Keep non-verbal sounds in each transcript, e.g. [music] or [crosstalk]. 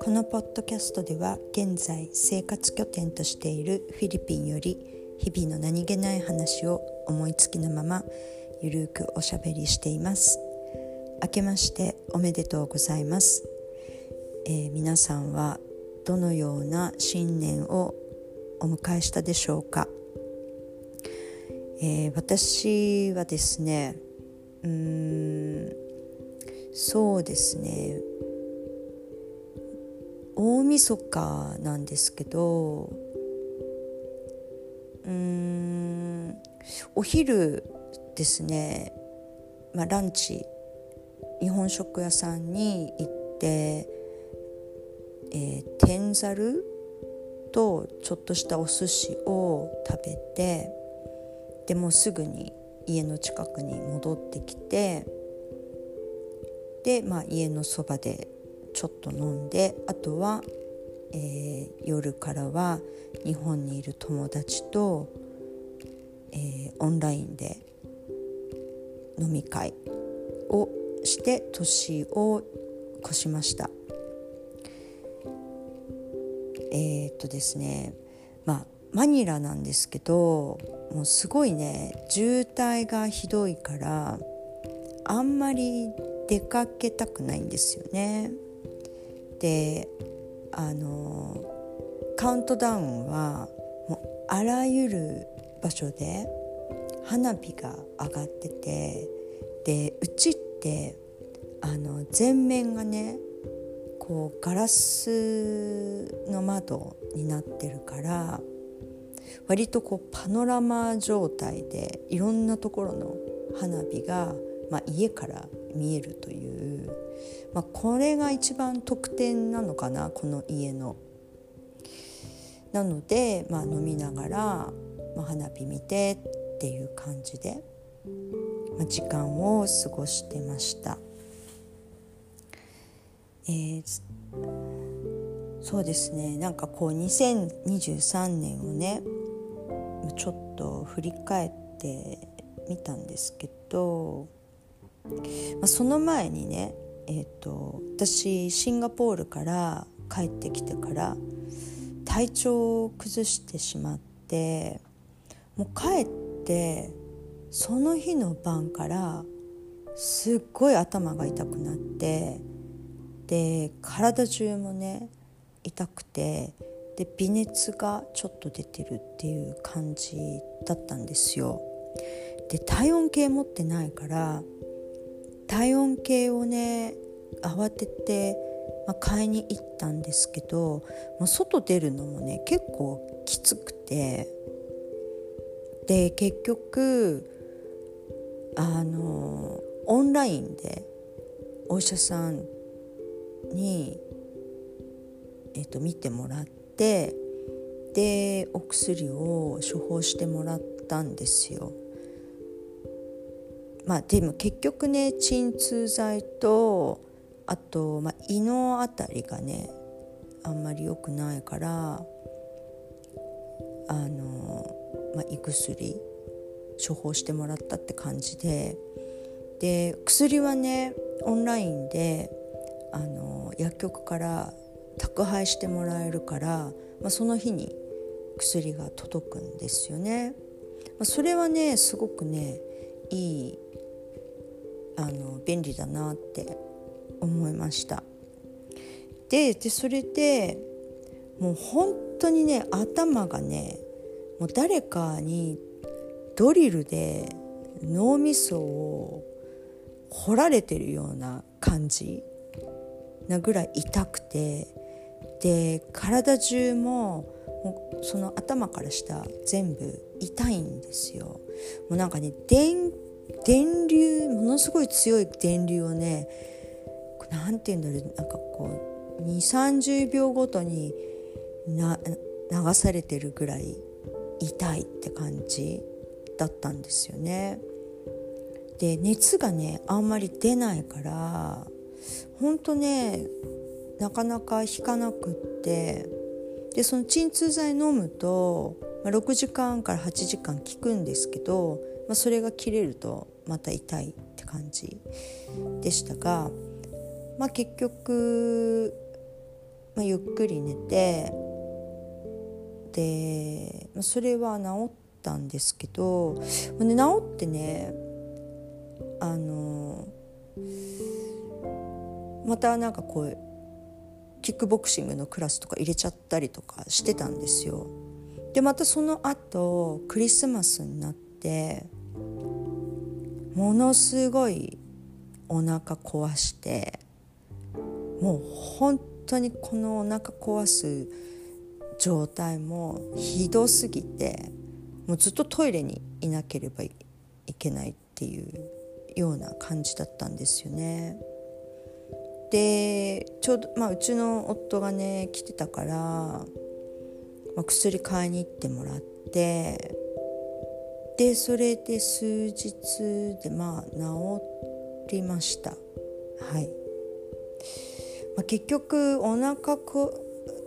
このポッドキャストでは現在生活拠点としているフィリピンより日々の何気ない話を思いつきのままゆるくおしゃべりしています。明けましておめでとうございます、えー、皆さんはどのような新年をお迎えしたでしょうか、えー、私はですねうんそうですね。大晦日なんですけどうんお昼ですね、まあ、ランチ日本食屋さんに行って、えー、天ざるとちょっとしたお寿司を食べてでもすぐに家の近くに戻ってきてで、まあ、家のそばでちょっと飲んであとは、えー、夜からは日本にいる友達と、えー、オンラインで飲み会をして年を越しました。えー、っとですねまあマニラなんですけどもうすごいね渋滞がひどいからあんまり出かけたくないんですよね。であのカウントダウンはもうあらゆる場所で花火が上がっててでうちってあの全面がねこうガラスの窓になってるから割とこうパノラマ状態でいろんなところの花火が、まあ、家から見えるという、まあ、これが一番特典なのかなこの家の。なので、まあ、飲みながら、まあ、花火見てっていう感じで、まあ、時間を過ごしてました。えー、そうですね。なんかこう2023年をねちょっと振り返ってみたんですけどまあ、その前にね、えーと、私シンガポールから帰ってきてから体調を崩してしまってもう帰ってその日の晩からすっごい頭が痛くなってで体中もね痛くてで微熱がちょっと出てるっていう感じだったんですよ。で体温計持ってないから体温計をね慌てて、まあ、買いに行ったんですけどもう外出るのもね結構きつくてで結局あのオンラインでお医者さんに、えー、と見てもらってでお薬を処方してもらったんですよ。まあでも結局ね鎮痛剤とあと、まあ、胃の辺りがねあんまり良くないからあの、まあ、胃薬処方してもらったって感じでで薬はねオンラインであの薬局から宅配してもらえるから、まあ、その日に薬が届くんですよね。まあ、それはねすごくねいいあの便利だなって思いましたででそれでもう本当にね頭がねもう誰かにドリルで脳みそを掘られてるような感じなぐらい痛くてで体中ももうその頭から下全部痛いんですよ。もうなんかね電電流ものすごい強い電流をね何て言うんだろうなんかこう2 3 0秒ごとにな流されてるぐらい痛いって感じだったんですよね。で熱がねあんまり出ないからほんとねなかなか引かなくって。でその鎮痛剤飲むと、まあ、6時間から8時間効くんですけどまあ、それが切れるとまた痛いって感じでしたが、まあ、結局、まあ、ゆっくり寝てで、まあ、それは治ったんですけど、まあね、治ってねあのまたなんかこうキックボクシングのクラスとか入れちゃったりとかしてたんですよ。でまたその後クリスマスになってものすごいお腹壊してもう本当にこのお腹壊す状態もひどすぎてもうずっとトイレにいなければいけないっていうような感じだったんですよね。でちょうど、まあ、うちの夫がね来てたから、まあ、薬買いに行ってもらってでそれで数日でまあ治りました。はい、まあ、結局お腹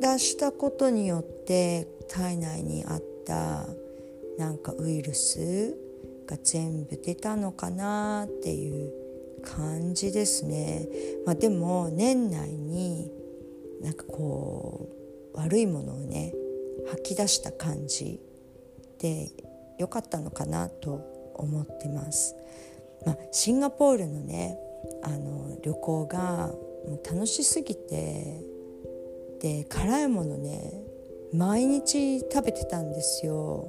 出したことによって体内にあったなんかウイルスが全部出たのかなっていう感じですね、まあ、でも年内になんかこう悪いものをね吐き出した感じで良かったのかなと思ってます。まあ、シンガポールのねあの旅行がもう楽しすぎてで辛いものね毎日食べてたんですよ。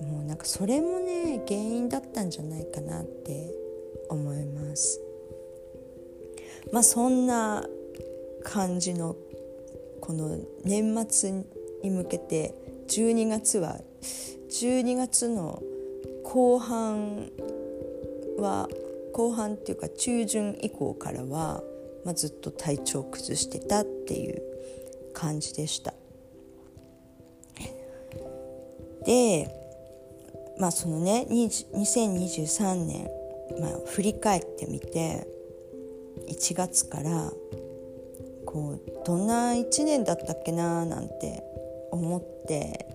もうなんかそれもね原因だったんじゃないかなって思います。まあそんな感じのこの年末に向けて12月は12月の後半は後半っていうか中旬以降からは、まあ、ずっと体調を崩してたっていう感じでした。でまあそのね2023年、まあ、振り返ってみて1月からこうどんな1年だったっけななんて思って、ね、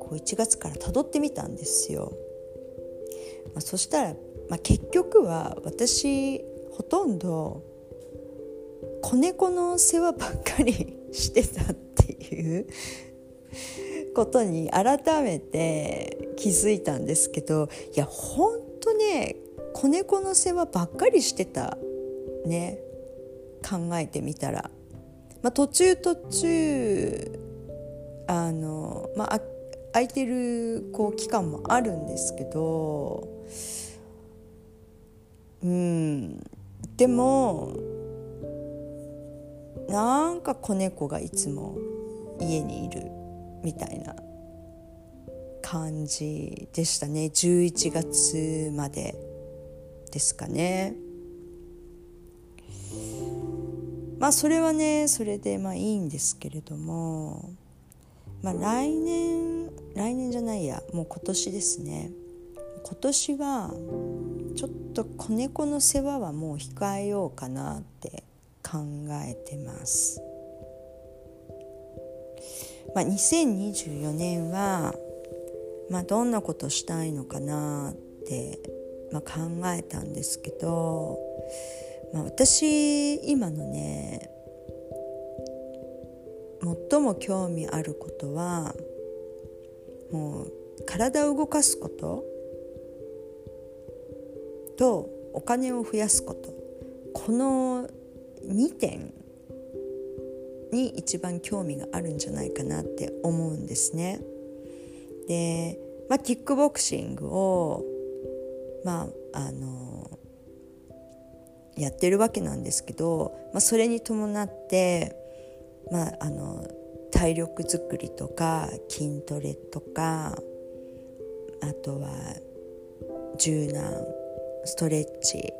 こう1月からたどってみたんですよ。まあ、そしたら、まあ、結局は私ほとんど子猫の世話ばっかり [laughs] してたっていうことに改めて気づいたんですけどいやほんとね子猫の世話ばっかりしてたね考えてみたら、まあ、途中途中あの、まあ、空いてるこう期間もあるんですけどうんでもなんか子猫がいつも家にいるみたいな感じでしたね11月までですかね。まあそれはねそれでまあいいんですけれどもまあ来年来年じゃないやもう今年ですね今年はちょっと子猫の世話はもう控えようかなって考えてます。まあ、2024年は、まあ、どんなことしたいのかなって、まあ、考えたんですけどまあ、私今のね最も興味あることはもう体を動かすこととお金を増やすことこの2点に一番興味があるんじゃないかなって思うんですね。で、まあ、キックボクシングをまああのやってるわけなんですけど、まあ、それに伴って、まあ、あの体力づくりとか筋トレとかあとは柔軟ストレッチ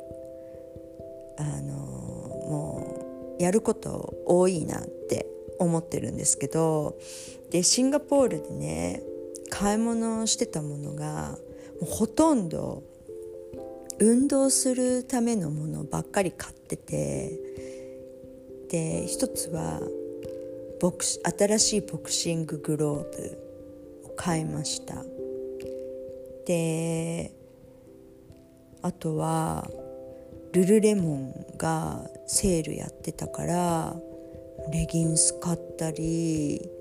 あのもうやること多いなって思ってるんですけどでシンガポールでね買い物をしてたものがもうほとんど運動するためのものばっかり買っててで一つはボク新しいボクシンググローブを買いました。であとはルルレモンがセールやってたからレギンス買ったり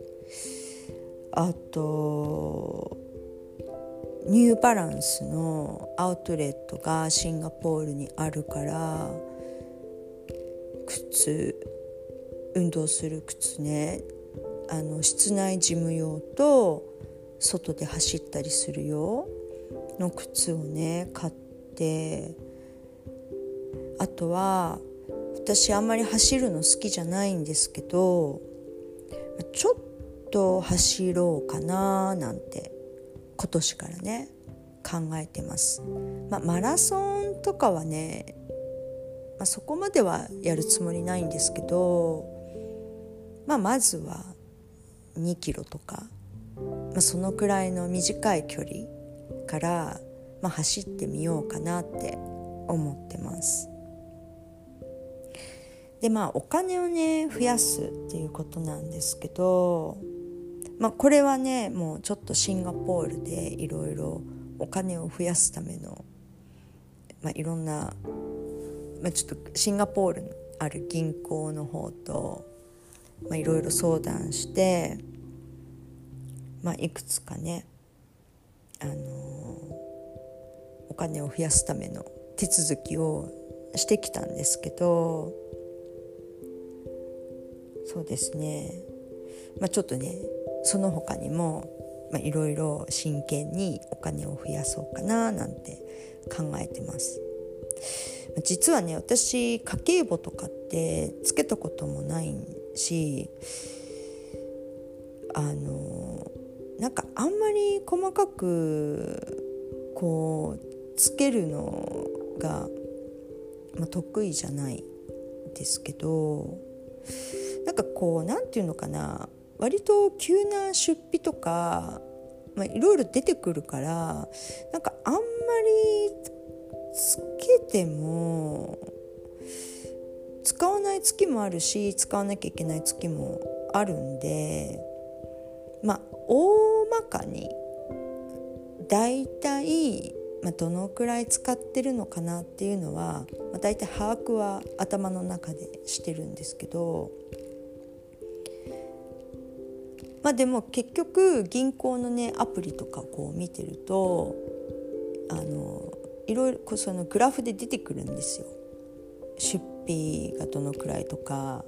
あとニューバランスのアウトレットがシンガポールにあるから靴運動する靴ね。あの室内ジム用と外で走ったりする用の靴をね買ってあとは私あんまり走るの好きじゃないんですけどちょっと走ろうかななんて今年からね考えてます、まあ、マラソンとかはね、まあ、そこまではやるつもりないんですけど、まあ、まずは2キロとか、まあ、そのくらいの短い距離から、まあ、走ってみようかなって思ってます。でまあお金をね増やすっていうことなんですけど、まあ、これはねもうちょっとシンガポールでいろいろお金を増やすための、まあ、いろんな、まあ、ちょっとシンガポールにある銀行の方といろいろ相談して、まあ、いくつかね、あのー、お金を増やすための手続きをしてきたんですけどそうですね、まあ、ちょっとねその他にもいろいろ真剣にお金を増やそうかななんて考えてます。実はね私家計簿とかってつけたこともないしあのなんかあんまり細かくこうつけるのが、まあ、得意じゃないですけどなんかこう何て言うのかな割と急な出費とかまあ、いろいろ出てくるからなんかあんまりつけても使わない月もあるし使わなきゃいけない月もあるんでまあ大まかにだいたいま、どのくらい使ってるのかなっていうのは、まあ、大体把握は頭の中でしてるんですけどまあでも結局銀行のねアプリとかこう見てるとあのいろいろそのグラフで出てくるんですよ。出費がどのくらいとか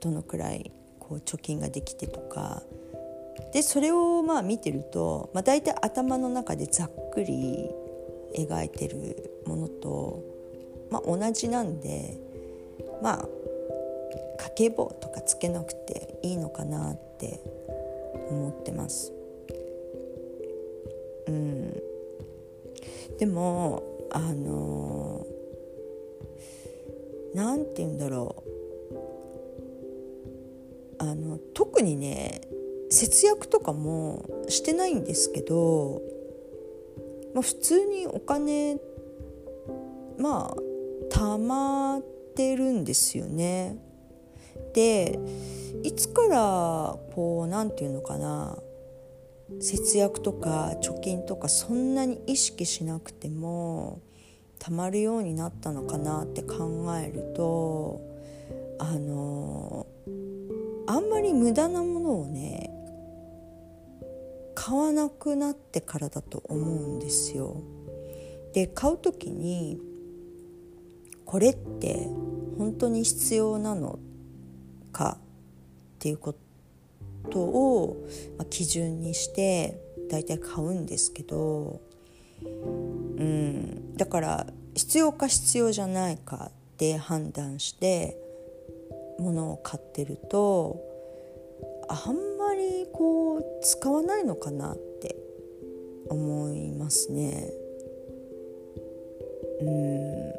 どのくらいこう貯金ができてとかでそれをまあ見てると、まあ、大体頭の中でざっくり描いてるものと、まあ、同じなんでまあ家計簿とかつけなくていいのかなって思ってます。うん、でもあの何て言うんだろうあの特にね節約とかもしてないんですけど、まあ、普通にお金まあたまってるんですよね。でいつからこう何て言うのかな節約とか貯金とかそんなに意識しなくてもたまるようになったのかなって考えるとあのあんまり無駄なものをね買わなくなってからだと思うんですよ。で買う時にこれって本当に必要なのかっていうことを基準にして大体買うんですけど、うん、だから必要か必要じゃないかで判断して物を買ってるとあんまりこう使わないのかなって思いますね。うん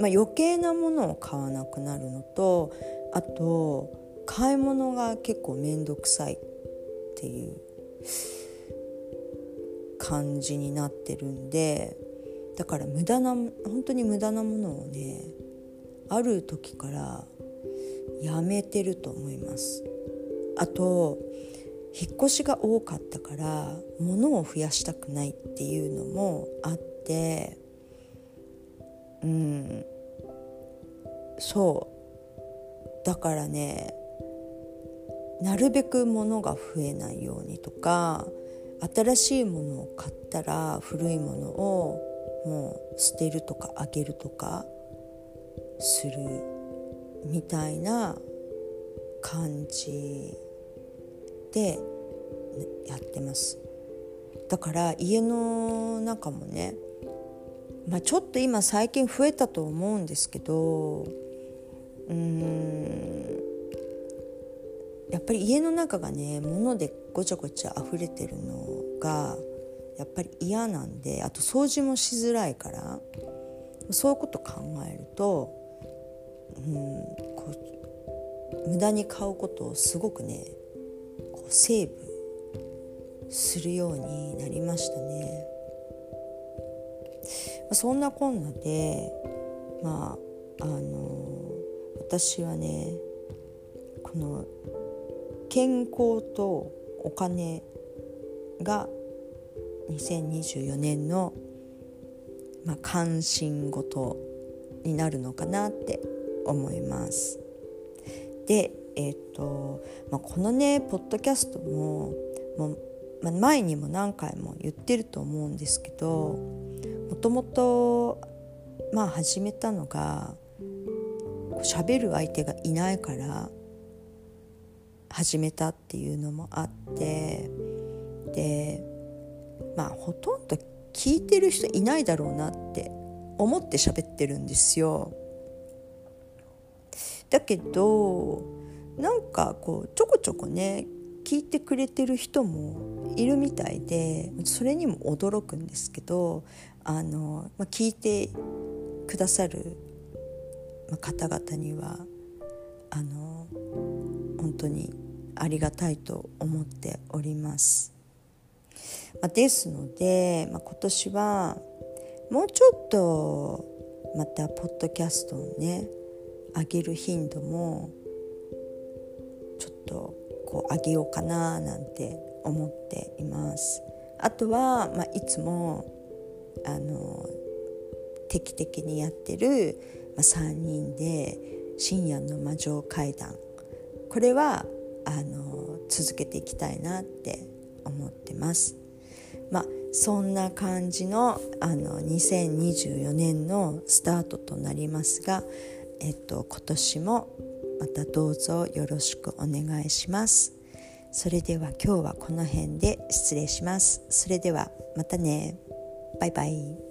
まあ、余計なものを買わなくなるのとあと買い物が結構面倒くさいっていう感じになってるんでだから無駄な本当に無駄なものをねある時からやめてると思います。あと引っ越しが多かったから物を増やしたくないっていうのもあってうんそうだからねなるべく物が増えないようにとか新しいものを買ったら古いものをもう捨てるとかあげるとかするみたいな感じでやってます。だから家の中もね、まあ、ちょっと今最近増えたと思うんですけどうーんやっぱり家の中がね物でごちゃごちゃ溢れてるのがやっぱり嫌なんであと掃除もしづらいからそういうこと考えると、うん、こう無駄に買うことをすごくねこうセーブするようになりましたね。そんなこんなでまああの私はねこの健康とお金が2024年の、まあ、関心事になるのかなって思います。で、えーとまあ、このねポッドキャストももう、ま、前にも何回も言ってると思うんですけどもともとまあ始めたのが喋る相手がいないから始めたっていうのもあってでまあほとんど聞いてる人いないだろうなって思って喋ってるんですよ。だけどなんかこうちょこちょこね聞いてくれてる人もいるみたいでそれにも驚くんですけどあの、まあ、聞いてくださる方々にはあの本当にありがたいと思っております。まあ、ですので、まあ、今年はもうちょっとまたポッドキャストをね上げる頻度もちょっとこう上げようかななんて思っています。あとは、まあ、いつもあの定期的にやってる、まあ、3人で深夜の魔女会談これはあの続けていきたいなって思ってます。まあそんな感じのあの2024年のスタートとなりますが、えっと、今年もまたどうぞよろしくお願いします。それでは今日はこの辺で失礼します。それではまたね。バイバイ。